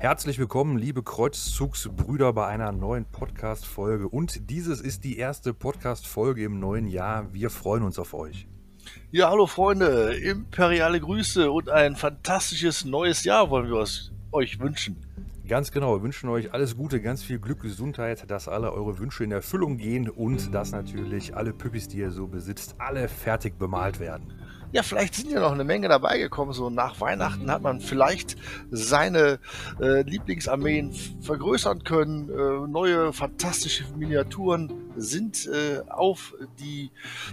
Herzlich willkommen, liebe Kreuzzugsbrüder, bei einer neuen Podcast-Folge. Und dieses ist die erste Podcast-Folge im neuen Jahr. Wir freuen uns auf euch. Ja, hallo Freunde, imperiale Grüße und ein fantastisches neues Jahr wollen wir euch wünschen. Ganz genau, wir wünschen euch alles Gute, ganz viel Glück, Gesundheit, dass alle eure Wünsche in Erfüllung gehen und dass natürlich alle Püppis, die ihr so besitzt, alle fertig bemalt werden ja, vielleicht sind ja noch eine Menge dabei gekommen. So nach Weihnachten hat man vielleicht seine äh, Lieblingsarmeen vergrößern können. Äh, neue fantastische Miniaturen sind äh, auf die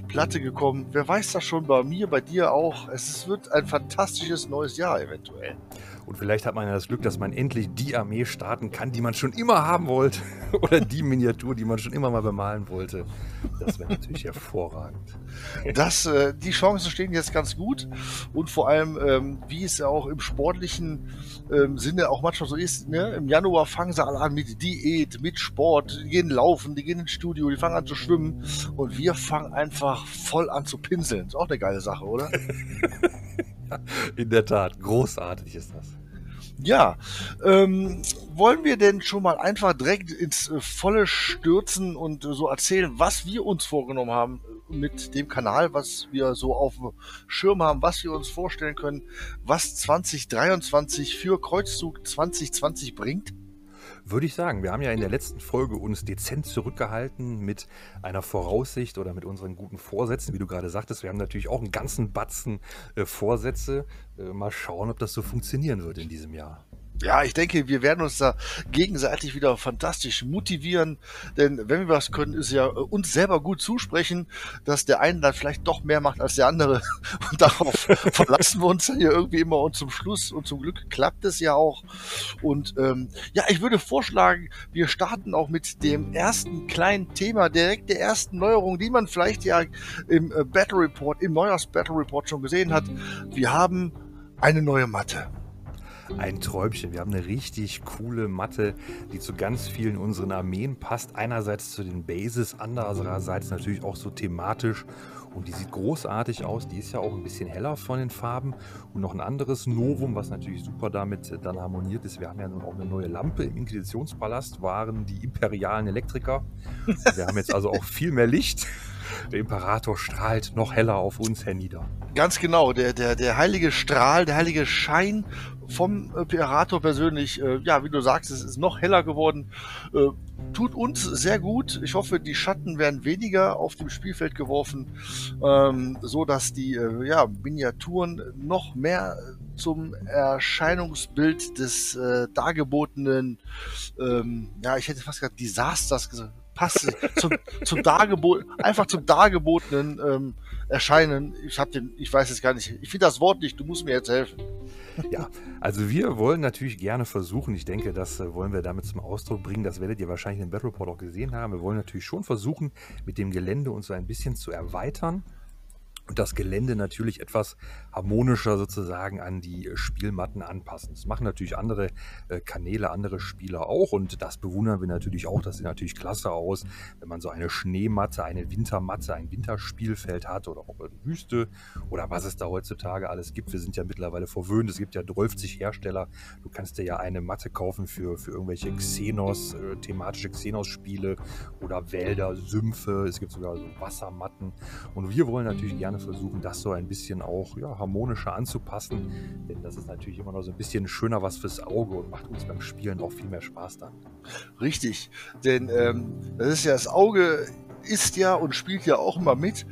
Platte gekommen. Wer weiß das schon bei mir, bei dir auch. Es wird ein fantastisches neues Jahr eventuell. Und vielleicht hat man ja das Glück, dass man endlich die Armee starten kann, die man schon immer haben wollte. Oder die Miniatur, die man schon immer mal bemalen wollte. Das wäre natürlich hervorragend. Das, äh, die Chancen stehen jetzt ganz gut. Und vor allem, ähm, wie es ja auch im sportlichen ähm, Sinne auch manchmal so ist, ne? im Januar fangen sie alle an mit Diät, mit Sport. Die gehen laufen, die gehen ins Studio, die fangen an zu schwimmen. Und wir fangen einfach voll an zu pinseln. Ist auch eine geile Sache, oder? In der Tat, großartig ist das. Ja, ähm, wollen wir denn schon mal einfach direkt ins äh, Volle stürzen und äh, so erzählen, was wir uns vorgenommen haben äh, mit dem Kanal, was wir so auf dem Schirm haben, was wir uns vorstellen können, was 2023 für Kreuzzug 2020 bringt? Würde ich sagen. Wir haben ja in der letzten Folge uns dezent zurückgehalten mit einer Voraussicht oder mit unseren guten Vorsätzen, wie du gerade sagtest. Wir haben natürlich auch einen ganzen Batzen äh, Vorsätze. Äh, mal schauen, ob das so funktionieren wird in diesem Jahr. Ja, ich denke, wir werden uns da gegenseitig wieder fantastisch motivieren, denn wenn wir was können, ist ja äh, uns selber gut zusprechen, dass der eine dann vielleicht doch mehr macht als der andere. Und darauf verlassen wir uns dann ja irgendwie immer. Und zum Schluss und zum Glück klappt es ja auch. Und ähm, ja, ich würde vorschlagen, wir starten auch mit dem ersten kleinen Thema, direkt der ersten Neuerung, die man vielleicht ja im äh, Battle Report, im Neujahrs Battle Report schon gesehen hat. Wir haben eine neue Matte ein Träumchen. Wir haben eine richtig coole Matte, die zu ganz vielen unseren Armeen passt. Einerseits zu den Bases, andererseits natürlich auch so thematisch. Und die sieht großartig aus. Die ist ja auch ein bisschen heller von den Farben. Und noch ein anderes Novum, was natürlich super damit dann harmoniert ist. Wir haben ja nun auch eine neue Lampe. Im Inquisitionspalast waren die imperialen Elektriker. Wir haben jetzt also auch viel mehr Licht. Der Imperator strahlt noch heller auf uns hernieder. Ganz genau, der, der, der heilige Strahl, der heilige Schein vom Imperator persönlich, äh, ja, wie du sagst, es ist noch heller geworden. Äh, tut uns sehr gut. Ich hoffe, die Schatten werden weniger auf dem Spielfeld geworfen, ähm, so dass die äh, ja, Miniaturen noch mehr zum Erscheinungsbild des äh, dargebotenen, ähm, ja, ich hätte fast gesagt, Desasters gesagt passt zum, zum Dargebot, einfach zum Dargebotenen ähm, erscheinen. Ich habe den, ich weiß es gar nicht. Ich finde das Wort nicht. Du musst mir jetzt helfen. Ja, also wir wollen natürlich gerne versuchen. Ich denke, das äh, wollen wir damit zum Ausdruck bringen. Das werdet ihr wahrscheinlich im Battle Report auch gesehen haben. Wir wollen natürlich schon versuchen, mit dem Gelände uns so ein bisschen zu erweitern und das Gelände natürlich etwas harmonischer sozusagen an die Spielmatten anpassen. Das machen natürlich andere äh, Kanäle, andere Spieler auch und das bewundern wir natürlich auch. Das sieht natürlich klasse aus, wenn man so eine Schneematte, eine Wintermatte, ein Winterspielfeld hat oder auch eine Wüste oder was es da heutzutage alles gibt. Wir sind ja mittlerweile verwöhnt. Es gibt ja 30 Hersteller. Du kannst dir ja eine Matte kaufen für, für irgendwelche Xenos, äh, thematische Xenos-Spiele oder Wälder, Sümpfe. Es gibt sogar so Wassermatten und wir wollen natürlich gerne gerne versuchen, das so ein bisschen auch ja, harmonischer anzupassen. Denn das ist natürlich immer noch so ein bisschen schöner was fürs Auge und macht uns beim Spielen auch viel mehr Spaß dann. Richtig, denn ähm, das ist ja das Auge ist ja und spielt ja auch immer mit.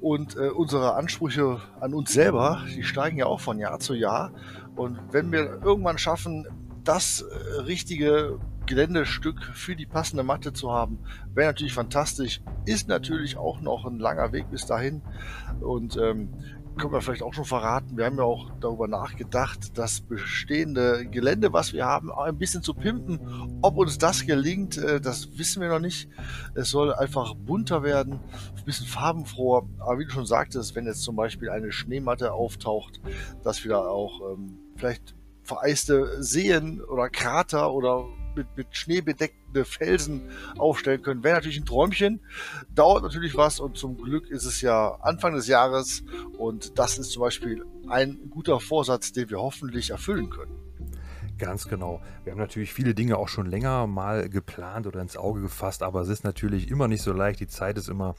Und äh, unsere Ansprüche an uns selber, die steigen ja auch von Jahr zu Jahr. Und wenn wir irgendwann schaffen, das äh, richtige Geländestück für die passende Matte zu haben, wäre natürlich fantastisch. Ist natürlich auch noch ein langer Weg bis dahin. Und ähm, können wir vielleicht auch schon verraten, wir haben ja auch darüber nachgedacht, das bestehende Gelände, was wir haben, ein bisschen zu pimpen. Ob uns das gelingt, äh, das wissen wir noch nicht. Es soll einfach bunter werden, ein bisschen farbenfroher. Aber wie du schon sagtest, wenn jetzt zum Beispiel eine Schneematte auftaucht, dass wir da auch ähm, vielleicht vereiste Seen oder Krater oder mit, mit Schnee bedeckte Felsen aufstellen können. Wäre natürlich ein Träumchen, dauert natürlich was und zum Glück ist es ja Anfang des Jahres und das ist zum Beispiel ein guter Vorsatz, den wir hoffentlich erfüllen können. Ganz genau. Wir haben natürlich viele Dinge auch schon länger mal geplant oder ins Auge gefasst, aber es ist natürlich immer nicht so leicht. Die Zeit ist immer,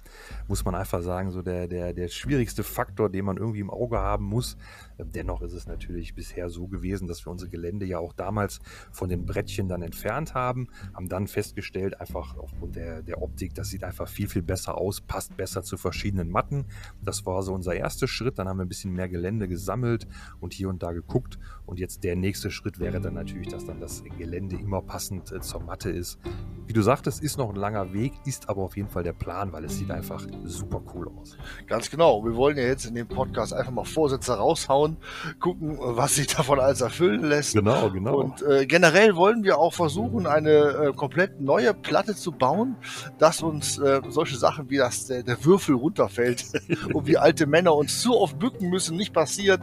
muss man einfach sagen, so der, der, der schwierigste Faktor, den man irgendwie im Auge haben muss. Dennoch ist es natürlich bisher so gewesen, dass wir unsere Gelände ja auch damals von den Brettchen dann entfernt haben, haben dann festgestellt, einfach aufgrund der, der Optik, das sieht einfach viel, viel besser aus, passt besser zu verschiedenen Matten. Das war so unser erster Schritt. Dann haben wir ein bisschen mehr Gelände gesammelt und hier und da geguckt. Und jetzt der nächste Schritt wäre dann natürlich, dass dann das Gelände immer passend äh, zur Matte ist. Wie du sagtest, ist noch ein langer Weg, ist aber auf jeden Fall der Plan, weil es sieht einfach super cool aus. Ganz genau. Wir wollen ja jetzt in dem Podcast einfach mal Vorsätze raushauen, gucken, was sich davon alles erfüllen lässt. Genau, genau. Und äh, generell wollen wir auch versuchen, eine äh, komplett neue Platte zu bauen, dass uns äh, solche Sachen wie das, der, der Würfel runterfällt und wie alte Männer uns zu oft bücken müssen, nicht passiert.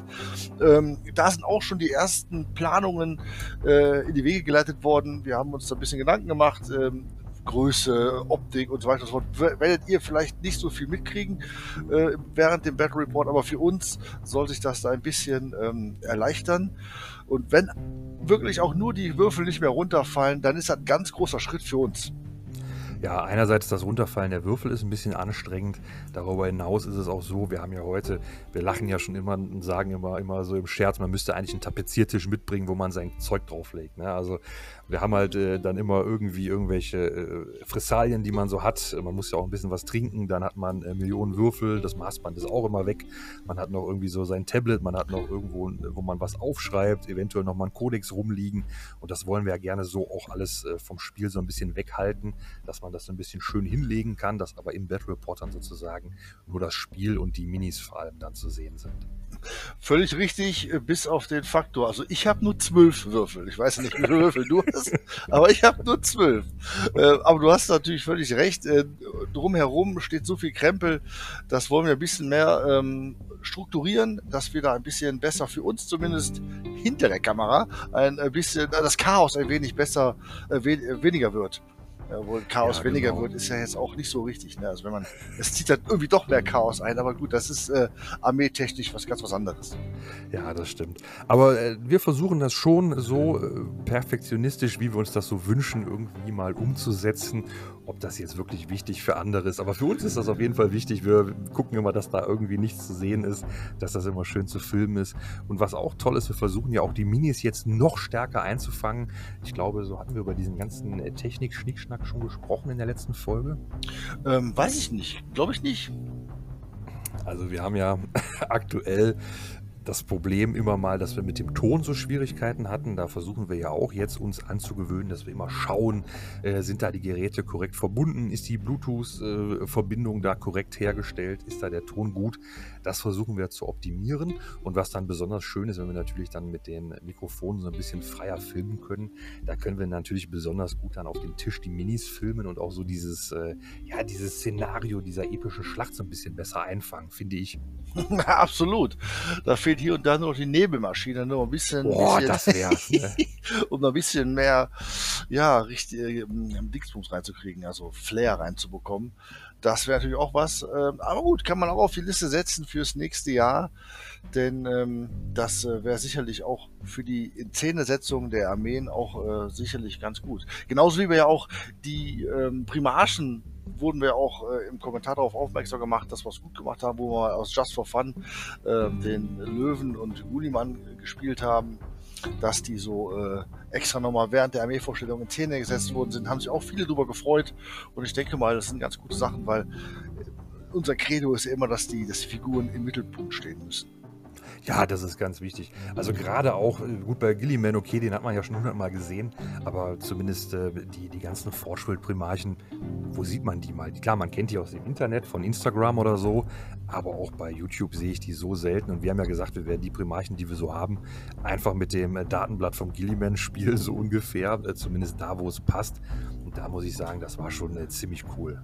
Ähm, da sind auch schon die ersten Planungen äh, in die Wege geleitet worden. Wir haben uns da ein bisschen Gedanken gemacht. Ähm, Größe, Optik und so weiter so werdet ihr vielleicht nicht so viel mitkriegen äh, während dem Battle Report, aber für uns soll sich das da ein bisschen ähm, erleichtern. Und wenn wirklich auch nur die Würfel nicht mehr runterfallen, dann ist das ein ganz großer Schritt für uns. Ja, einerseits das Runterfallen der Würfel ist ein bisschen anstrengend. Darüber hinaus ist es auch so, wir haben ja heute, wir lachen ja schon immer und sagen immer, immer so im Scherz, man müsste eigentlich einen Tapeziertisch mitbringen, wo man sein Zeug drauflegt. Ne? Also wir haben halt äh, dann immer irgendwie irgendwelche äh, Fressalien, die man so hat. Man muss ja auch ein bisschen was trinken. Dann hat man äh, Millionen Würfel. Das Maßband ist auch immer weg. Man hat noch irgendwie so sein Tablet. Man hat noch irgendwo, wo man was aufschreibt. Eventuell noch mal ein Kodex rumliegen. Und das wollen wir ja gerne so auch alles äh, vom Spiel so ein bisschen weghalten, dass man das so ein bisschen schön hinlegen kann, dass aber im Battle Report dann sozusagen nur das Spiel und die Minis vor allem dann zu sehen sind. Völlig richtig, äh, bis auf den Faktor. Also ich habe nur zwölf Würfel. Ich weiß nicht, wie viele Würfel du hast, aber ich habe nur zwölf. Äh, aber du hast natürlich völlig recht. Äh, drumherum steht so viel Krempel. Das wollen wir ein bisschen mehr ähm, strukturieren, dass wir da ein bisschen besser für uns zumindest hinter der Kamera ein bisschen das Chaos ein wenig besser, weniger wird wo Chaos ja, weniger genau. wird, ist ja jetzt auch nicht so richtig. Ne? Also wenn man, es zieht dann irgendwie doch mehr Chaos ein, aber gut, das ist äh, armeetechnisch was ganz was anderes. Ja, das stimmt. Aber äh, wir versuchen das schon so äh, perfektionistisch, wie wir uns das so wünschen, irgendwie mal umzusetzen ob das jetzt wirklich wichtig für andere ist. Aber für uns ist das auf jeden Fall wichtig. Wir gucken immer, dass da irgendwie nichts zu sehen ist, dass das immer schön zu filmen ist. Und was auch toll ist, wir versuchen ja auch die Minis jetzt noch stärker einzufangen. Ich glaube, so hatten wir über diesen ganzen äh, Technik-Schnickschnack schon gesprochen in der letzten Folge. Ähm, weiß ich nicht. Glaube ich nicht. Also wir haben ja aktuell das Problem immer mal, dass wir mit dem Ton so Schwierigkeiten hatten. Da versuchen wir ja auch jetzt uns anzugewöhnen, dass wir immer schauen, äh, sind da die Geräte korrekt verbunden, ist die Bluetooth-Verbindung äh, da korrekt hergestellt, ist da der Ton gut. Das versuchen wir zu optimieren. Und was dann besonders schön ist, wenn wir natürlich dann mit den Mikrofonen so ein bisschen freier filmen können, da können wir natürlich besonders gut dann auf dem Tisch die Minis filmen und auch so dieses, äh, ja, dieses Szenario dieser epischen Schlacht so ein bisschen besser einfangen, finde ich. Absolut. Da hier und da nur die Nebelmaschine, nur ein bisschen. Boah, bisschen, das wär's. Ne? um noch ein bisschen mehr, ja, richtig ähm, Dingsbums reinzukriegen, also Flair reinzubekommen. Das wäre natürlich auch was. Ähm, aber gut, kann man auch auf die Liste setzen fürs nächste Jahr. Denn ähm, das äh, wäre sicherlich auch für die Inszenesetzung der Armeen auch äh, sicherlich ganz gut. Genauso wie wir ja auch die ähm, Primarchen wurden wir auch äh, im Kommentar darauf aufmerksam gemacht, dass wir es gut gemacht haben, wo wir aus Just for Fun äh, den Löwen und Gulliman gespielt haben, dass die so äh, extra nochmal während der Armeevorstellung in Szene gesetzt worden sind, haben sich auch viele darüber gefreut und ich denke mal, das sind ganz gute Sachen, weil unser Credo ist ja immer, dass die, dass die Figuren im Mittelpunkt stehen müssen. Ja, das ist ganz wichtig. Also gerade auch, äh, gut bei Gilliman, okay, den hat man ja schon hundertmal gesehen, aber zumindest äh, die, die ganzen Forschwild-Primarchen, wo sieht man die mal? Klar, man kennt die aus dem Internet, von Instagram oder so, aber auch bei YouTube sehe ich die so selten und wir haben ja gesagt, wir werden die Primarchen, die wir so haben, einfach mit dem äh, Datenblatt vom Gilliman-Spiel so ungefähr, äh, zumindest da, wo es passt. Und da muss ich sagen, das war schon äh, ziemlich cool.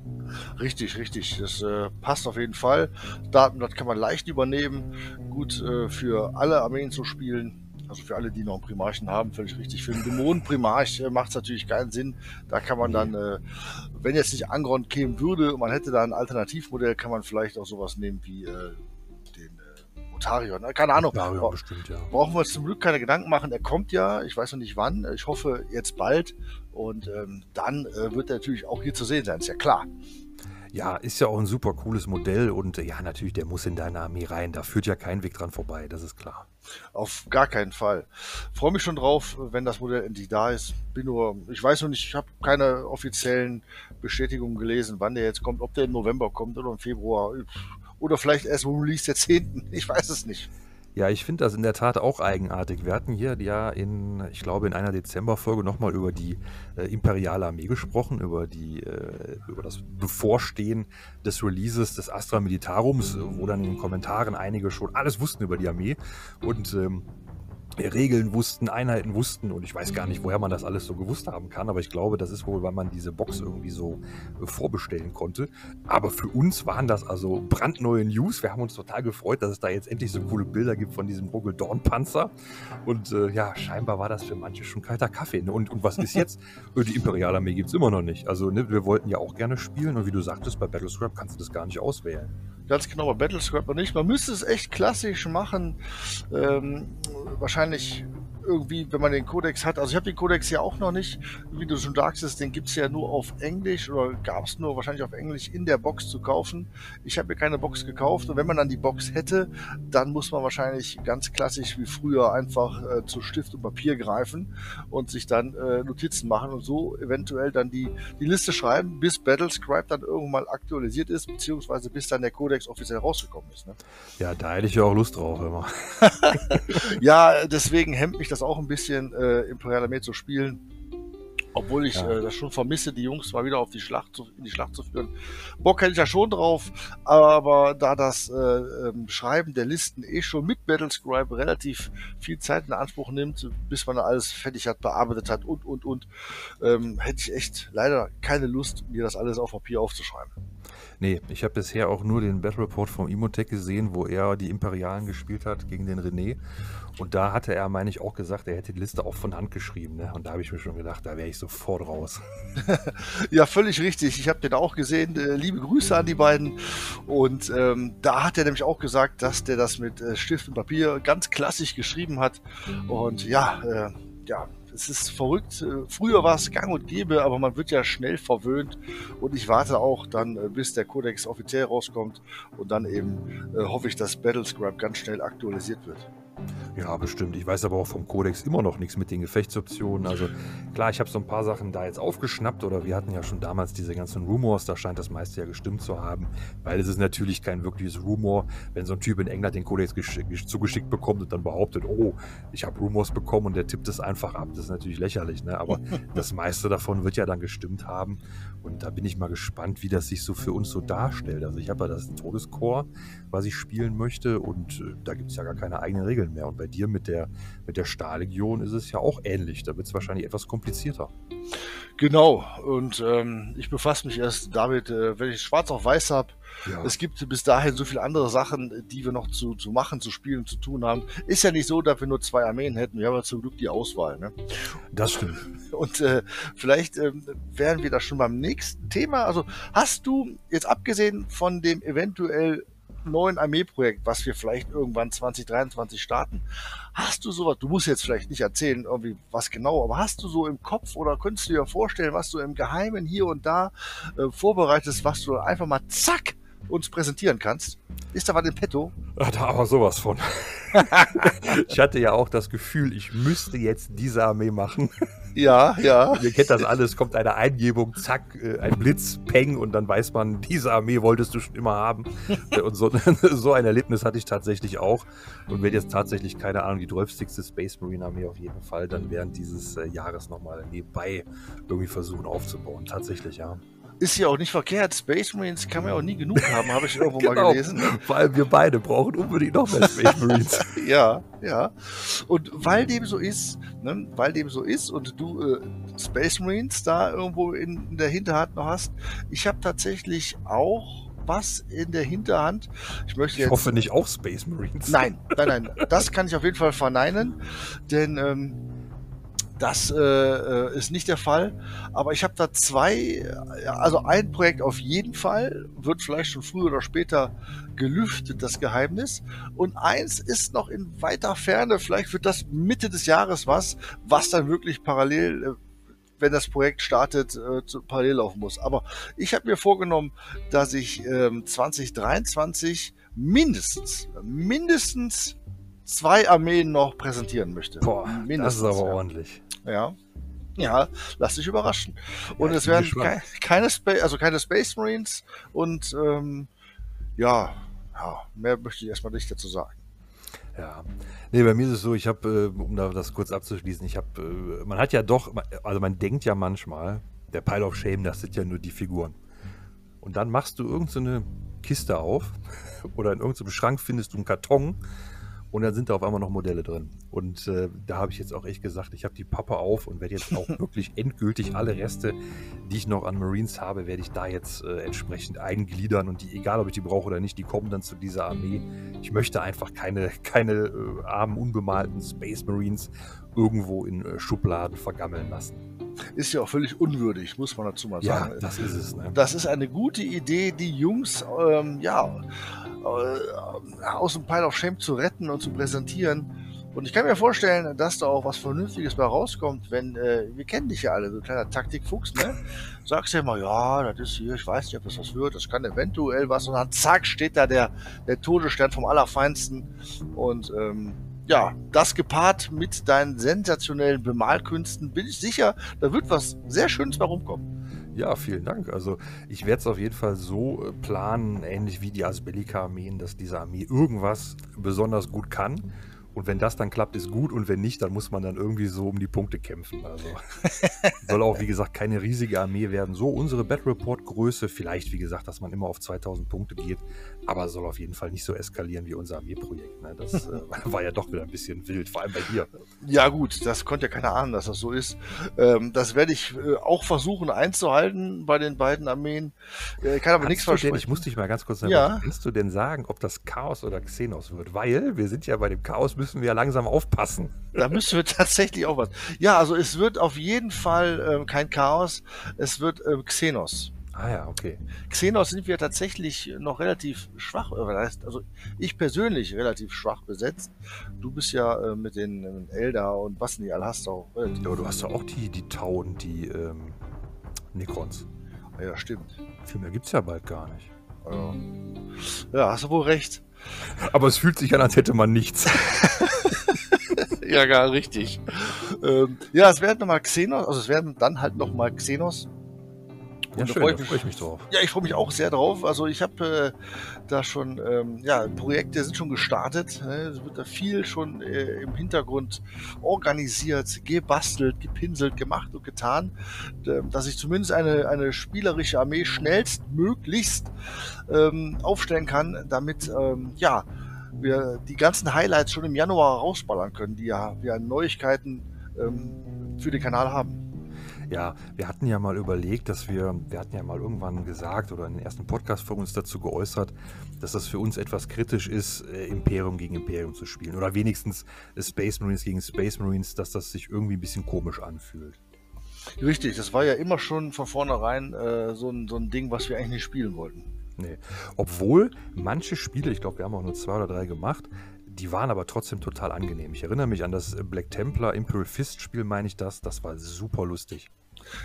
Richtig, richtig. Das äh, passt auf jeden Fall. Datenblatt kann man leicht übernehmen. Gut, äh, für alle Armeen zu spielen. Also für alle, die noch einen Primarchen haben, völlig richtig. Für einen Dämonenprimarch äh, macht es natürlich keinen Sinn. Da kann man dann, äh, wenn jetzt nicht Angron kämen würde und man hätte da ein Alternativmodell, kann man vielleicht auch sowas nehmen wie äh, den äh, Otarion, ne? keine Ahnung. Otarion bestimmt, ja. Brauchen wir uns zum Glück keine Gedanken machen. Er kommt ja, ich weiß noch nicht wann. Ich hoffe jetzt bald. Und ähm, dann äh, wird er natürlich auch hier zu sehen sein, ist ja klar. Ja, ist ja auch ein super cooles Modell und äh, ja, natürlich, der muss in deine Armee rein. Da führt ja kein Weg dran vorbei, das ist klar. Auf gar keinen Fall. Freue mich schon drauf, wenn das Modell endlich da ist. Bin nur, ich weiß noch nicht, ich habe keine offiziellen Bestätigungen gelesen, wann der jetzt kommt, ob der im November kommt oder im Februar oder vielleicht erst im Release der 10. Ich weiß es nicht. Ja, ich finde das in der Tat auch eigenartig. Wir hatten hier ja in, ich glaube, in einer Dezemberfolge nochmal über die äh, Imperiale Armee gesprochen, über, die, äh, über das Bevorstehen des Releases des Astra Militarums, wo dann in den Kommentaren einige schon alles wussten über die Armee. Und ähm, Regeln wussten, Einheiten wussten und ich weiß gar nicht, woher man das alles so gewusst haben kann, aber ich glaube, das ist wohl, weil man diese Box irgendwie so äh, vorbestellen konnte. Aber für uns waren das also brandneue News. Wir haben uns total gefreut, dass es da jetzt endlich so coole Bilder gibt von diesem Rogel Dorn Panzer. Und äh, ja, scheinbar war das für manche schon kalter Kaffee. Ne? Und, und was ist jetzt? Äh, die Imperialarmee gibt es immer noch nicht. Also ne, wir wollten ja auch gerne spielen und wie du sagtest, bei Battlescrap kannst du das gar nicht auswählen. Ganz genau, bei Battlescrap noch nicht. Man müsste es echt klassisch machen. Ähm, wahrscheinlich irgendwie, wenn man den Codex hat. Also ich habe den Codex ja auch noch nicht. Wie du schon sagst, den gibt es ja nur auf Englisch oder gab es nur wahrscheinlich auf Englisch in der Box zu kaufen. Ich habe mir keine Box gekauft und wenn man dann die Box hätte, dann muss man wahrscheinlich ganz klassisch wie früher einfach äh, zu Stift und Papier greifen und sich dann äh, Notizen machen und so eventuell dann die, die Liste schreiben, bis Battlescribe dann irgendwann mal aktualisiert ist, beziehungsweise bis dann der Codex offiziell rausgekommen ist. Ne? Ja, da hätte ich ja auch Lust drauf immer. ja, deswegen hemmt mich das auch ein bisschen, äh, Imperial Armee zu spielen. Obwohl ich ja. äh, das schon vermisse, die Jungs mal wieder auf die Schlacht zu, in die Schlacht zu führen. Bock hätte ich ja schon drauf, aber da das äh, ähm, Schreiben der Listen eh schon mit Battlescribe relativ viel Zeit in Anspruch nimmt, bis man alles fertig hat, bearbeitet hat und, und, und, ähm, hätte ich echt leider keine Lust, mir das alles auf Papier aufzuschreiben. Nee, ich habe bisher auch nur den Battle Report vom Imotech gesehen, wo er die Imperialen gespielt hat gegen den René. Und da hatte er, meine ich, auch gesagt, er hätte die Liste auch von Hand geschrieben. Ne? Und da habe ich mir schon gedacht, da wäre ich sofort raus. ja, völlig richtig. Ich habe den auch gesehen. Äh, liebe Grüße an die beiden. Und ähm, da hat er nämlich auch gesagt, dass der das mit äh, Stift und Papier ganz klassisch geschrieben hat. Und ja, äh, ja, es ist verrückt. Äh, früher war es gang und gäbe, aber man wird ja schnell verwöhnt. Und ich warte auch dann, äh, bis der Codex offiziell rauskommt. Und dann eben äh, hoffe ich, dass Battlescribe ganz schnell aktualisiert wird. Ja, bestimmt. Ich weiß aber auch vom Kodex immer noch nichts mit den Gefechtsoptionen. Also klar, ich habe so ein paar Sachen da jetzt aufgeschnappt oder wir hatten ja schon damals diese ganzen Rumors, da scheint das meiste ja gestimmt zu haben, weil es ist natürlich kein wirkliches Rumor, wenn so ein Typ in England den Kodex zugeschickt bekommt und dann behauptet, oh, ich habe Rumors bekommen und der tippt es einfach ab. Das ist natürlich lächerlich, ne? aber das meiste davon wird ja dann gestimmt haben und da bin ich mal gespannt, wie das sich so für uns so darstellt. Also ich habe ja das Todescore, was ich spielen möchte und äh, da gibt es ja gar keine eigenen Regeln mehr. Und bei dir mit der, mit der Stahllegion ist es ja auch ähnlich. Da wird es wahrscheinlich etwas komplizierter. Genau. Und ähm, ich befasse mich erst damit, äh, wenn ich schwarz auf weiß habe. Ja. Es gibt bis dahin so viele andere Sachen, die wir noch zu, zu machen, zu spielen, zu tun haben. Ist ja nicht so, dass wir nur zwei Armeen hätten. Wir haben ja zum Glück die Auswahl. Ne? Das stimmt. Und äh, vielleicht äh, wären wir da schon beim nächsten Thema. Also hast du jetzt abgesehen von dem eventuell neuen Armeeprojekt, was wir vielleicht irgendwann 2023 starten. Hast du sowas, du musst jetzt vielleicht nicht erzählen, irgendwie was genau, aber hast du so im Kopf oder könntest du dir vorstellen, was du im Geheimen hier und da äh, vorbereitest, was du einfach mal zack uns präsentieren kannst? Ist da was im Petto? Ach, da aber sowas von. ich hatte ja auch das Gefühl, ich müsste jetzt diese Armee machen. Ja, ja. Ihr kennt das alles, kommt eine Eingebung, zack, äh, ein Blitz, Peng und dann weiß man, diese Armee wolltest du schon immer haben. und so, so ein Erlebnis hatte ich tatsächlich auch. Und wenn jetzt tatsächlich, keine Ahnung, die 12. Space Marine Armee auf jeden Fall dann während dieses äh, Jahres nochmal nebenbei irgendwie versuchen aufzubauen. Tatsächlich, ja ist ja auch nicht verkehrt. Space Marines kann man ja auch nie genug haben, habe ich irgendwo genau. mal gelesen. Vor allem wir beide brauchen unbedingt noch mehr Space Marines. ja, ja. Und weil dem so ist, ne, weil dem so ist und du äh, Space Marines da irgendwo in, in der Hinterhand noch hast, ich habe tatsächlich auch was in der Hinterhand. Ich möchte jetzt. Ich hoffe nicht auch Space Marines. Nein, nein, nein. Das kann ich auf jeden Fall verneinen, denn ähm, Das äh, äh, ist nicht der Fall. Aber ich habe da zwei, also ein Projekt auf jeden Fall, wird vielleicht schon früher oder später gelüftet, das Geheimnis. Und eins ist noch in weiter Ferne, vielleicht wird das Mitte des Jahres was, was dann wirklich parallel äh, wenn das Projekt startet, äh, zu, parallel laufen muss. Aber ich habe mir vorgenommen, dass ich ähm, 2023 mindestens, mindestens zwei Armeen noch präsentieren möchte. Boah, mindestens, das ist aber ja. ordentlich. Ja. Ja, lass dich überraschen. Und ja, es werden ke keine, Space, also keine Space Marines und ähm, ja, ja, mehr möchte ich erstmal nicht dazu sagen. Ja, nee, bei mir ist es so, ich habe, äh, um da das kurz abzuschließen, ich habe, äh, man hat ja doch, also man denkt ja manchmal, der Pile of Shame, das sind ja nur die Figuren. Und dann machst du irgendeine so Kiste auf oder in irgendeinem Schrank findest du einen Karton und dann sind da auf einmal noch Modelle drin. Und äh, da habe ich jetzt auch echt gesagt, ich habe die Pappe auf und werde jetzt auch wirklich endgültig alle Reste, die ich noch an Marines habe, werde ich da jetzt äh, entsprechend eingliedern. Und die, egal ob ich die brauche oder nicht, die kommen dann zu dieser Armee. Ich möchte einfach keine, keine äh, armen, unbemalten Space Marines irgendwo in äh, Schubladen vergammeln lassen ist ja auch völlig unwürdig, muss man dazu mal sagen. Ja, das ist es. Ne? Das ist eine gute Idee, die Jungs ähm, ja, aus dem Pile of Shame zu retten und zu präsentieren. Und ich kann mir vorstellen, dass da auch was Vernünftiges bei rauskommt, wenn, äh, wir kennen dich ja alle, so ein kleiner Taktikfuchs, ne? Sagst ja immer, ja, das ist hier, ich weiß nicht, ob das was wird, das kann eventuell was, und dann zack, steht da der, der Todesstern vom Allerfeinsten. Und ähm, ja, das gepaart mit deinen sensationellen Bemalkünsten, bin ich sicher, da wird was sehr Schönes bei rumkommen. Ja, vielen Dank. Also ich werde es auf jeden Fall so äh, planen, ähnlich wie die Asbellica-Armeen, dass diese Armee irgendwas besonders gut kann und wenn das dann klappt, ist gut. Und wenn nicht, dann muss man dann irgendwie so um die Punkte kämpfen. Also soll auch, wie gesagt, keine riesige Armee werden. So unsere Battle Report Größe. Vielleicht, wie gesagt, dass man immer auf 2000 Punkte geht. Aber soll auf jeden Fall nicht so eskalieren wie unser Armeeprojekt. Ne? Das äh, war ja doch wieder ein bisschen wild, vor allem bei dir. Ja, gut, das konnte ja keiner ahnen, dass das so ist. Ähm, das werde ich äh, auch versuchen einzuhalten bei den beiden Armeen. Äh, kann aber nichts versprechen. ich muss dich mal ganz kurz sagen, ja. kannst du denn sagen, ob das Chaos oder Xenos wird? Weil wir sind ja bei dem Chaos müssen müssen wir langsam aufpassen. Da müssen wir tatsächlich aufpassen. Ja, also es wird auf jeden Fall ähm, kein Chaos, es wird ähm, Xenos. Ah ja, okay. Xenos sind wir tatsächlich noch relativ schwach, äh, also ich persönlich relativ schwach besetzt. Du bist ja äh, mit den äh, Elder und was die all hast auch relativ. Ja, aber du hast ja auch die, die Tau und die ähm, Necrons. Ja, stimmt. Viel mehr gibt es ja bald gar nicht. Ja. ja, hast du wohl recht. Aber es fühlt sich an, als hätte man nichts. ja, gar richtig. Ähm, ja, es werden nochmal Xenos, also es werden dann halt nochmal Xenos ja, schön, da freue ich mich drauf. Ja, ich freue mich auch sehr drauf. Also ich habe äh, da schon, ähm, ja, Projekte sind schon gestartet. Ne? Es wird da viel schon äh, im Hintergrund organisiert, gebastelt, gepinselt, gemacht und getan, äh, dass ich zumindest eine, eine spielerische Armee schnellstmöglichst ähm, aufstellen kann, damit, ähm, ja, wir die ganzen Highlights schon im Januar rausballern können, die ja wir an Neuigkeiten ähm, für den Kanal haben. Ja, wir hatten ja mal überlegt, dass wir, wir hatten ja mal irgendwann gesagt oder in den ersten Podcast von uns dazu geäußert, dass das für uns etwas kritisch ist, äh, Imperium gegen Imperium zu spielen. Oder wenigstens Space Marines gegen Space Marines, dass das sich irgendwie ein bisschen komisch anfühlt. Richtig, das war ja immer schon von vornherein äh, so, ein, so ein Ding, was wir eigentlich nicht spielen wollten. Nee. Obwohl manche Spiele, ich glaube, wir haben auch nur zwei oder drei gemacht, die waren aber trotzdem total angenehm. Ich erinnere mich an das Black Templar Imperial Fist Spiel, meine ich das. Das war super lustig.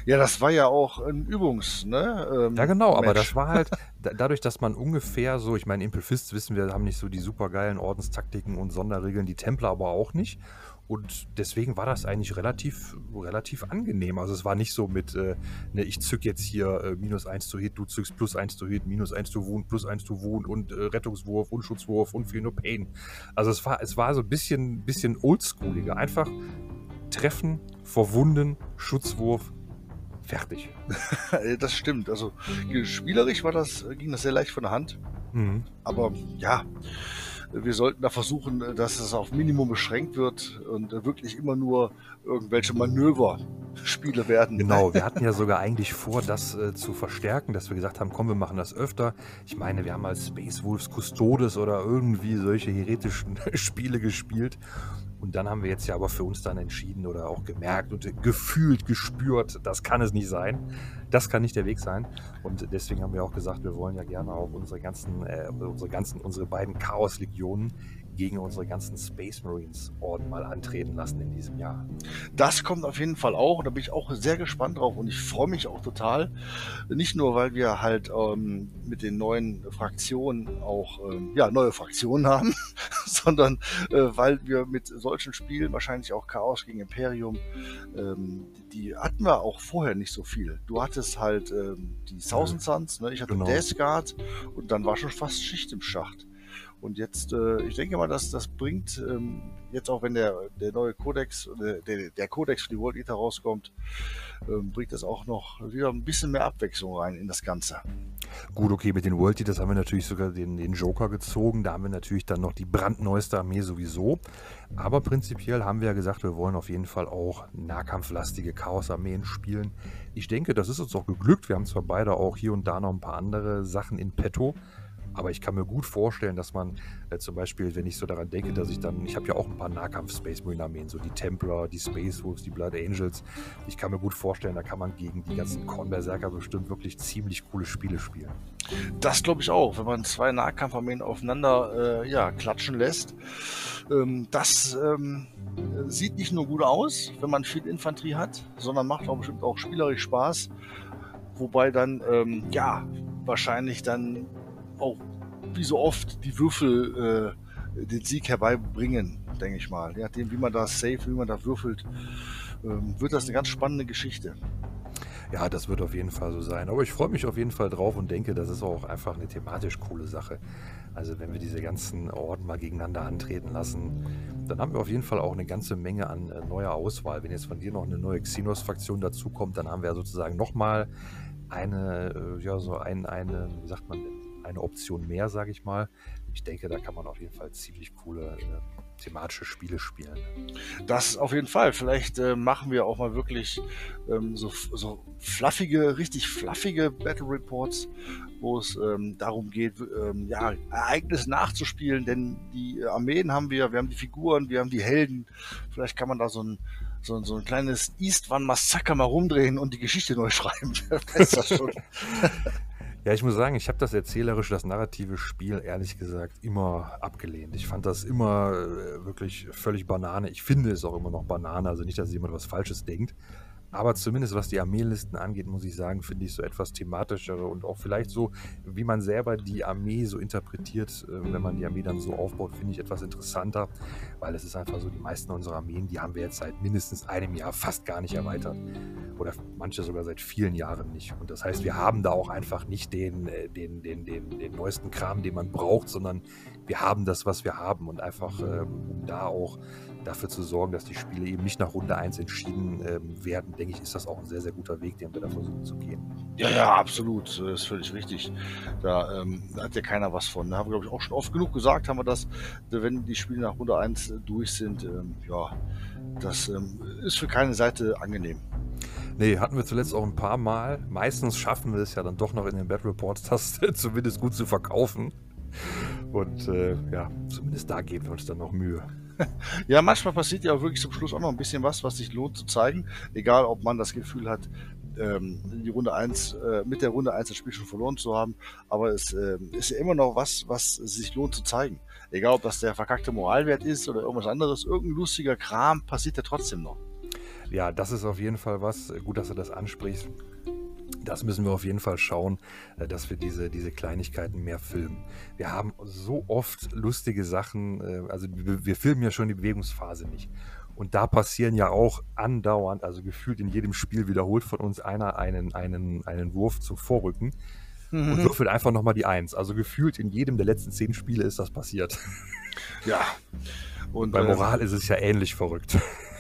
Ja, das war ja auch ein Übungs, ne? Ähm, ja, genau, Match. aber das war halt dadurch, dass man ungefähr so, ich meine, Impel Fists wissen wir, haben nicht so die super geilen Ordenstaktiken und Sonderregeln, die Templer aber auch nicht. Und deswegen war das eigentlich relativ, relativ angenehm. Also es war nicht so mit, äh, ne, ich zück jetzt hier äh, minus 1 zu Hit, du zückst plus 1 zu Hit, minus 1 zu Wound, plus 1 zu Wound und äh, Rettungswurf und Schutzwurf und Feel No Pain. Also es war, es war so ein bisschen, bisschen oldschooliger. Einfach treffen, verwunden, Schutzwurf, fertig. das stimmt. Also spielerisch war das, ging das sehr leicht von der Hand. Mhm. Aber ja, wir sollten da versuchen, äh, dass es auf Minimum beschränkt wird und äh, wirklich immer nur irgendwelche Manöverspiele werden. Genau, wir hatten ja sogar eigentlich vor, das äh, zu verstärken, dass wir gesagt haben, komm, wir machen das öfter. Ich meine, wir haben als Space Wolves Custodes oder irgendwie solche heretischen Spiele gespielt. Und dann haben wir jetzt ja aber für uns dann entschieden oder auch gemerkt und gefühlt, gespürt, das kann es nicht sein. Das kann nicht der Weg sein. Und deswegen haben wir auch gesagt, wir wollen ja gerne auch unsere ganzen, äh, unsere ganzen, unsere beiden Chaos-Legionen gegen unsere ganzen Space Marines Orden mal antreten lassen in diesem Jahr. Das kommt auf jeden Fall auch. Da bin ich auch sehr gespannt drauf und ich freue mich auch total. Nicht nur, weil wir halt ähm, mit den neuen Fraktionen auch ähm, ja, neue Fraktionen haben, sondern äh, weil wir mit solchen Spielen, wahrscheinlich auch Chaos gegen Imperium, ähm, die hatten wir auch vorher nicht so viel. Du hattest halt ähm, die Thousand Suns, ne? ich hatte genau. Death Guard und dann war schon fast Schicht im Schacht. Und jetzt, äh, ich denke mal, dass das bringt, ähm, jetzt auch wenn der, der neue Codex, äh, der, der Codex für die World Eater rauskommt, ähm, bringt das auch noch wieder ein bisschen mehr Abwechslung rein in das Ganze. Gut, okay, mit den World Eaters haben wir natürlich sogar den, den Joker gezogen. Da haben wir natürlich dann noch die brandneueste Armee sowieso. Aber prinzipiell haben wir ja gesagt, wir wollen auf jeden Fall auch nahkampflastige Chaos-Armeen spielen. Ich denke, das ist uns auch geglückt. Wir haben zwar beide auch hier und da noch ein paar andere Sachen in petto. Aber ich kann mir gut vorstellen, dass man äh, zum Beispiel, wenn ich so daran denke, dass ich dann, ich habe ja auch ein paar Nahkampf-Space Marine Armeen, so die Templar, die Space Wolves, die Blood Angels. Ich kann mir gut vorstellen, da kann man gegen die ganzen Kornberserker bestimmt wirklich ziemlich coole Spiele spielen. Das glaube ich auch, wenn man zwei Nahkampfarmeen aufeinander äh, ja, klatschen lässt. Ähm, das ähm, sieht nicht nur gut aus, wenn man viel Infanterie hat, sondern macht auch bestimmt auch spielerisch Spaß. Wobei dann, ähm, ja, wahrscheinlich dann auch wie so oft die Würfel äh, den Sieg herbeibringen, denke ich mal. Je nachdem, wie man da safe, wie man da würfelt, ähm, wird das eine ganz spannende Geschichte. Ja, das wird auf jeden Fall so sein. Aber ich freue mich auf jeden Fall drauf und denke, das ist auch einfach eine thematisch coole Sache. Also wenn wir diese ganzen Orden mal gegeneinander antreten lassen, dann haben wir auf jeden Fall auch eine ganze Menge an äh, neuer Auswahl. Wenn jetzt von dir noch eine neue Xenos-Fraktion dazukommt, dann haben wir sozusagen nochmal eine, äh, ja, so ein, eine, wie sagt man denn, eine Option mehr, sage ich mal. Ich denke, da kann man auf jeden Fall ziemlich coole äh, thematische Spiele spielen. Das auf jeden Fall. Vielleicht äh, machen wir auch mal wirklich ähm, so, so fluffige, richtig fluffige Battle Reports, wo es ähm, darum geht, ähm, ja, Ereignisse nachzuspielen, denn die Armeen haben wir, wir haben die Figuren, wir haben die Helden. Vielleicht kann man da so ein so, so ein kleines East One Massaker mal rumdrehen und die Geschichte neu schreiben. Wer weiß das schon. Ja, ich muss sagen, ich habe das erzählerische, das narrative Spiel ehrlich gesagt immer abgelehnt. Ich fand das immer äh, wirklich völlig Banane. Ich finde es auch immer noch Banane, also nicht, dass jemand was Falsches denkt. Aber zumindest was die Armeelisten angeht, muss ich sagen, finde ich so etwas thematischere und auch vielleicht so, wie man selber die Armee so interpretiert, äh, wenn man die Armee dann so aufbaut, finde ich etwas interessanter, weil es ist einfach so, die meisten unserer Armeen, die haben wir jetzt seit mindestens einem Jahr fast gar nicht erweitert. Oder manche sogar seit vielen Jahren nicht. Und das heißt, wir haben da auch einfach nicht den, äh, den, den, den, den neuesten Kram, den man braucht, sondern wir haben das, was wir haben und einfach, ähm, um da auch dafür zu sorgen, dass die Spiele eben nicht nach Runde 1 entschieden ähm, werden, denke ich, ist das auch ein sehr, sehr guter Weg, den wir da versuchen zu gehen. Ja, ja, absolut. Das ist völlig richtig. Da, ähm, hat ja keiner was von. Da haben wir, glaube ich, auch schon oft genug gesagt, haben wir das, wenn die Spiele nach Runde 1 äh, durch sind, ähm, ja, das ähm, ist für keine Seite angenehm. Nee, hatten wir zuletzt auch ein paar Mal. Meistens schaffen wir es ja dann doch noch in den Battle Reports, das zumindest gut zu verkaufen. Und äh, ja, zumindest da geben wir uns dann noch Mühe. ja, manchmal passiert ja auch wirklich zum Schluss auch noch ein bisschen was, was sich lohnt zu zeigen. Egal, ob man das Gefühl hat, ähm, die Runde 1, äh, mit der Runde 1 das Spiel schon verloren zu haben. Aber es äh, ist ja immer noch was, was sich lohnt zu zeigen. Egal, ob das der verkackte Moralwert ist oder irgendwas anderes. Irgendein lustiger Kram passiert ja trotzdem noch. Ja, das ist auf jeden Fall was. Gut, dass du das ansprichst das müssen wir auf jeden Fall schauen, äh, dass wir diese, diese Kleinigkeiten mehr filmen. Wir haben so oft lustige Sachen, äh, also wir filmen ja schon die Bewegungsphase nicht. Und da passieren ja auch andauernd, also gefühlt in jedem Spiel wiederholt von uns einer einen, einen, einen Wurf zum Vorrücken mhm. und würfelt einfach nochmal die Eins. Also gefühlt in jedem der letzten zehn Spiele ist das passiert. Ja. Und bei Moral äh, ist es ja ähnlich verrückt.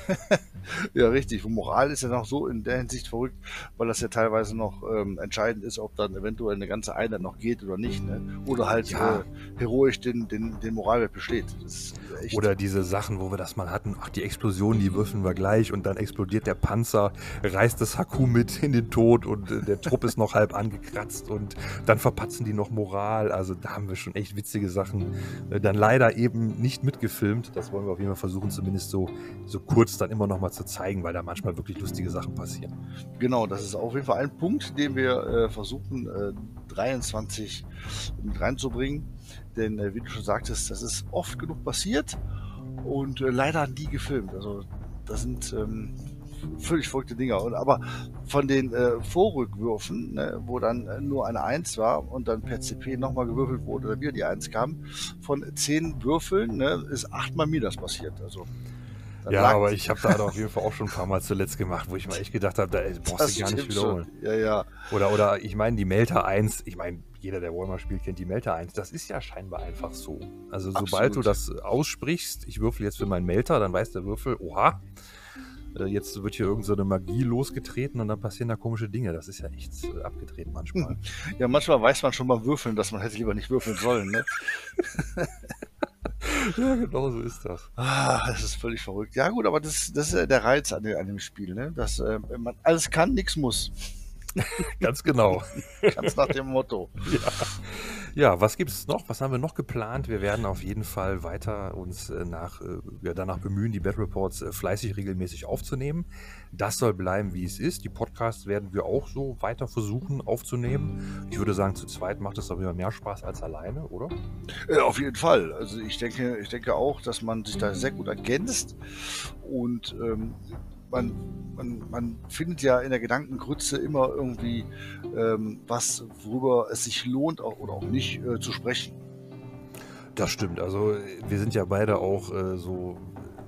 ja, richtig. Moral ist ja noch so in der Hinsicht verrückt, weil das ja teilweise noch ähm, entscheidend ist, ob dann eventuell eine ganze Einheit noch geht oder nicht. Ne? Oder halt ja. äh, heroisch den, den, den Moralwert besteht. Oder diese Sachen, wo wir das mal hatten, ach, die Explosion, die würfeln wir gleich und dann explodiert der Panzer, reißt das Haku mit in den Tod und äh, der Trupp ist noch halb angekratzt und dann verpatzen die noch Moral. Also da haben wir schon echt witzige Sachen. Äh, dann leider eben nicht mitgefilmt. Das wollen wir auf jeden Fall versuchen, zumindest so, so kurz dann immer noch mal zu zeigen, weil da manchmal wirklich lustige Sachen passieren. Genau, das ist auf jeden Fall ein Punkt, den wir äh, versuchen, äh, 23 mit reinzubringen. Denn, äh, wie du schon sagtest, das ist oft genug passiert und äh, leider nie gefilmt. Also, das sind ähm, völlig verrückte Dinger. Und, aber von den äh, Vorrückwürfen, ne, wo dann äh, nur eine 1 war und dann per CP nochmal gewürfelt wurde, oder wieder die 1 kam, von 10 Würfeln ne, ist achtmal mir das passiert. Also ja, aber ich habe da auf jeden Fall auch schon ein paar Mal zuletzt gemacht, wo ich mal echt gedacht habe, da brauchst du gar nicht wiederholen. Ja, ja. Oder, oder ich meine, die Melter 1, ich meine, jeder, der Warhammer spielt, kennt die Melter 1. Das ist ja scheinbar einfach so. Also, sobald Absolut. du das aussprichst, ich würfel jetzt für meinen Melter, dann weiß der Würfel, oha, äh, jetzt wird hier irgendeine so Magie losgetreten und dann passieren da komische Dinge. Das ist ja echt äh, abgedreht manchmal. Ja, manchmal weiß man schon mal würfeln, dass man hätte lieber nicht würfeln sollen, ne? ja, genau so ist das. Ah, das ist völlig verrückt. Ja, gut, aber das, das ist der Reiz an, an dem Spiel, ne? Dass äh, man alles kann, nichts muss. Ganz genau. Ganz nach dem Motto. Ja. Ja, was gibt es noch? Was haben wir noch geplant? Wir werden auf jeden Fall weiter uns äh, nach, äh, danach bemühen, die Bad Reports äh, fleißig regelmäßig aufzunehmen. Das soll bleiben, wie es ist. Die Podcasts werden wir auch so weiter versuchen aufzunehmen. Ich würde sagen, zu zweit macht es aber immer mehr Spaß als alleine, oder? Ja, auf jeden Fall. Also ich denke, ich denke auch, dass man sich da sehr gut ergänzt und ähm, man, man, man findet ja in der Gedankengrütze immer irgendwie ähm, was, worüber es sich lohnt auch, oder auch nicht äh, zu sprechen. Das stimmt. Also wir sind ja beide auch äh, so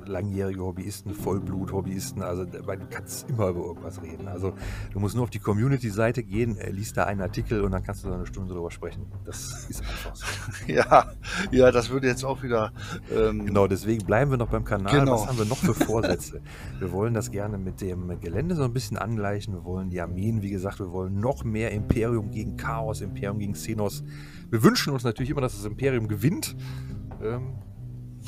langjährige Hobbyisten, Vollblut-Hobbyisten. Also du kannst immer über irgendwas reden. Also du musst nur auf die Community-Seite gehen, äh, liest da einen Artikel und dann kannst du da eine Stunde drüber sprechen. Das ist einfach so. ja, ja, das würde jetzt auch wieder. Ähm genau, deswegen bleiben wir noch beim Kanal. Genau. Was haben wir noch für Vorsätze? wir wollen das gerne mit dem Gelände so ein bisschen angleichen. Wir wollen die Armeen, wie gesagt, wir wollen noch mehr Imperium gegen Chaos, Imperium gegen Xenos. Wir wünschen uns natürlich immer, dass das Imperium gewinnt. Ähm,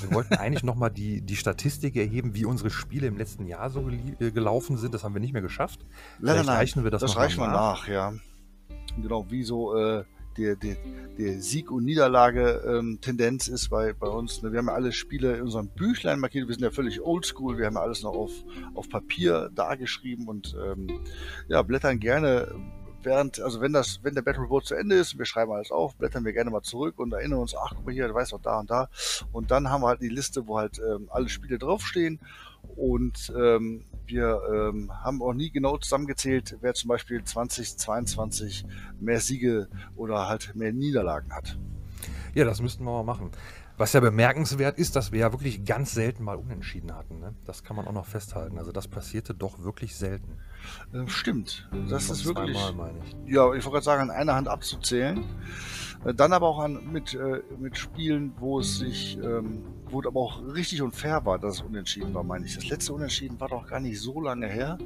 wir wollten eigentlich nochmal die, die Statistik erheben, wie unsere Spiele im letzten Jahr so äh, gelaufen sind. Das haben wir nicht mehr geschafft. Leider nein, reichen wir das, das noch reichen wir nach. nach, ja. Genau, wie so äh, der, der, der Sieg- und Niederlage-Tendenz ähm, ist bei, bei uns. Ne? Wir haben ja alle Spiele in unserem Büchlein markiert. Wir sind ja völlig oldschool. Wir haben ja alles noch auf, auf Papier dargeschrieben und ähm, ja, blättern gerne während, also wenn das, wenn der Battle Report zu Ende ist, wir schreiben alles auf, blättern wir gerne mal zurück und erinnern uns, ach guck mal hier, du weißt doch da und da. Und dann haben wir halt die Liste, wo halt ähm, alle Spiele draufstehen. Und ähm, wir ähm, haben auch nie genau zusammengezählt, wer zum Beispiel 2022 mehr Siege oder halt mehr Niederlagen hat. Ja, das müssten wir mal machen. Was ja bemerkenswert ist, dass wir ja wirklich ganz selten mal unentschieden hatten. Ne? Das kann man auch noch festhalten. Also das passierte doch wirklich selten. Äh, stimmt. Das ist wirklich. Zweimal, meine ich. Ja, ich wollte gerade sagen, an einer Hand abzuzählen. Äh, dann aber auch an, mit, äh, mit Spielen, wo es sich, ähm, wo es aber auch richtig und fair war, dass es unentschieden war, meine ich. Das letzte Unentschieden war doch gar nicht so lange her.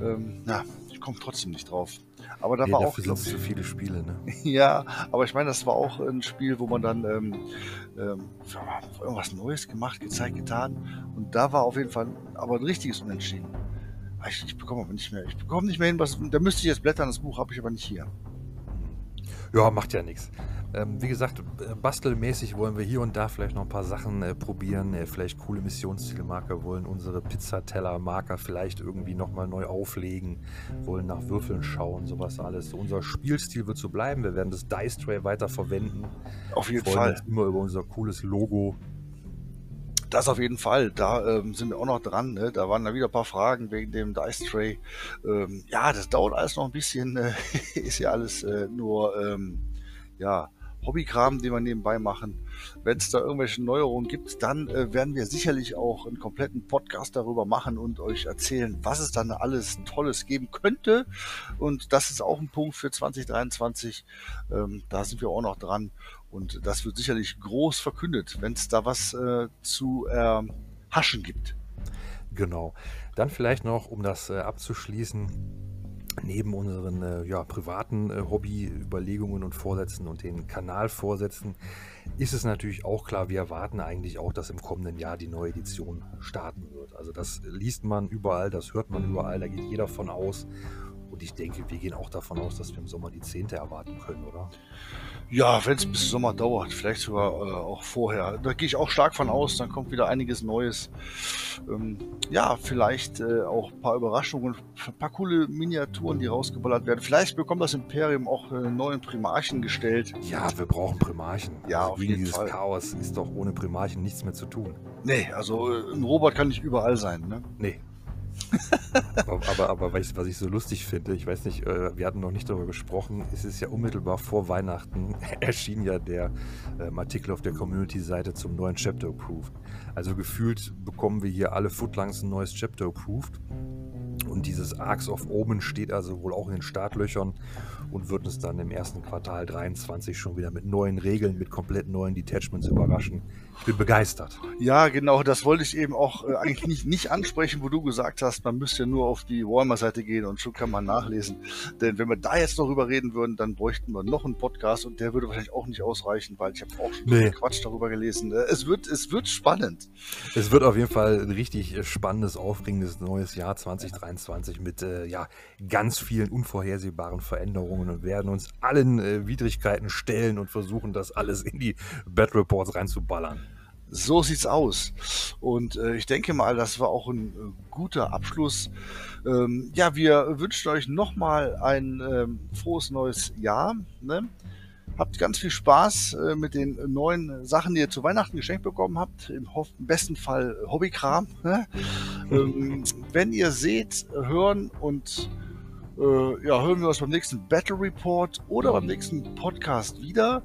Ähm, na, ich komme trotzdem nicht drauf. Aber da nee, war auch. Sind zu viele Spiele, ne? ja, aber ich meine, das war auch ein Spiel, wo man dann ähm, ähm, irgendwas Neues gemacht, gezeigt, getan. Und da war auf jeden Fall aber ein richtiges Unentschieden. Ich, ich bekomme aber nicht mehr. Ich bekomme nicht mehr hin, was. Da müsste ich jetzt blättern, das Buch habe ich aber nicht hier. Ja, macht ja nichts. Ähm, wie gesagt, äh, bastelmäßig wollen wir hier und da vielleicht noch ein paar Sachen äh, probieren. Äh, vielleicht coole Missionszielmarker, wollen unsere Pizzateller-Marker vielleicht irgendwie nochmal neu auflegen, wollen nach Würfeln schauen, sowas alles. Unser Spielstil wird so bleiben. Wir werden das Dice Tray weiter verwenden. Auf jeden Fall. Uns immer über unser cooles Logo das auf jeden Fall. Da ähm, sind wir auch noch dran. Ne? Da waren da wieder ein paar Fragen wegen dem Dice Tray. Ähm, ja, das dauert alles noch ein bisschen. Äh, ist ja alles äh, nur ähm, ja, Hobbykram, den wir nebenbei machen. Wenn es da irgendwelche Neuerungen gibt, dann äh, werden wir sicherlich auch einen kompletten Podcast darüber machen und euch erzählen, was es dann alles Tolles geben könnte. Und das ist auch ein Punkt für 2023. Ähm, da sind wir auch noch dran. Und das wird sicherlich groß verkündet, wenn es da was äh, zu äh, haschen gibt. Genau. Dann vielleicht noch, um das äh, abzuschließen, neben unseren äh, ja, privaten äh, Hobbyüberlegungen und Vorsätzen und den Kanalvorsätzen ist es natürlich auch klar, wir erwarten eigentlich auch, dass im kommenden Jahr die neue Edition starten wird. Also das liest man überall, das hört man überall, da geht jeder von aus. Und ich denke, wir gehen auch davon aus, dass wir im Sommer die zehnte erwarten können, oder? Ja, wenn es bis Sommer dauert, vielleicht sogar äh, auch vorher. Da gehe ich auch stark von aus, dann kommt wieder einiges Neues. Ähm, ja, vielleicht äh, auch ein paar Überraschungen, ein paar coole Miniaturen, die rausgeballert werden. Vielleicht bekommt das Imperium auch äh, neuen Primarchen gestellt. Ja, wir brauchen Primarchen. Ja, also auf jeden dieses Fall. Chaos ist doch ohne Primarchen nichts mehr zu tun. Nee, also äh, ein Robot kann nicht überall sein, ne? Nee. Aber, aber, aber was, ich, so lustig finde, ich weiß nicht, äh, wir hatten noch nicht darüber gesprochen, es ist ja unmittelbar vor Weihnachten erschien ja der ähm, Artikel auf der Community-Seite zum neuen Chapter Approved. Also gefühlt bekommen wir hier alle Footlangs ein neues Chapter Approved. Und dieses Arcs of Omen steht also wohl auch in den Startlöchern und wird uns dann im ersten Quartal 23 schon wieder mit neuen Regeln, mit komplett neuen Detachments überraschen. Ich bin begeistert. Ja, genau, das wollte ich eben auch äh, eigentlich nicht, nicht ansprechen, wo du gesagt hast, man müsste ja nur auf die Walmart-Seite gehen und schon kann man nachlesen. Denn wenn wir da jetzt noch drüber reden würden, dann bräuchten wir noch einen Podcast und der würde wahrscheinlich auch nicht ausreichen, weil ich habe auch schon Nee. viel Quatsch darüber gelesen. Äh, Es wird, es wird spannend. Es wird auf jeden Fall ein richtig äh, spannendes, aufregendes neues Jahr 2023 mit äh, ja, ganz vielen unvorhersehbaren Veränderungen und werden uns allen äh, Widrigkeiten stellen und versuchen, das alles in die Battle Reports reinzuballern. So sieht's aus. Und äh, ich denke mal, das war auch ein äh, guter Abschluss. Ähm, ja, wir wünschen euch nochmal ein ähm, frohes neues Jahr. Ne? Habt ganz viel Spaß äh, mit den neuen Sachen, die ihr zu Weihnachten geschenkt bekommen habt. Im, im besten Fall Hobbykram. Ne? ähm, wenn ihr seht, hören und äh, ja, hören wir uns beim nächsten Battle Report oder beim nächsten Podcast wieder.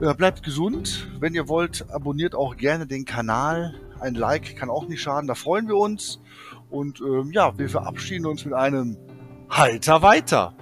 Ja, bleibt gesund. Wenn ihr wollt, abonniert auch gerne den Kanal. Ein Like kann auch nicht schaden, da freuen wir uns. Und ähm, ja, wir verabschieden uns mit einem Halter weiter.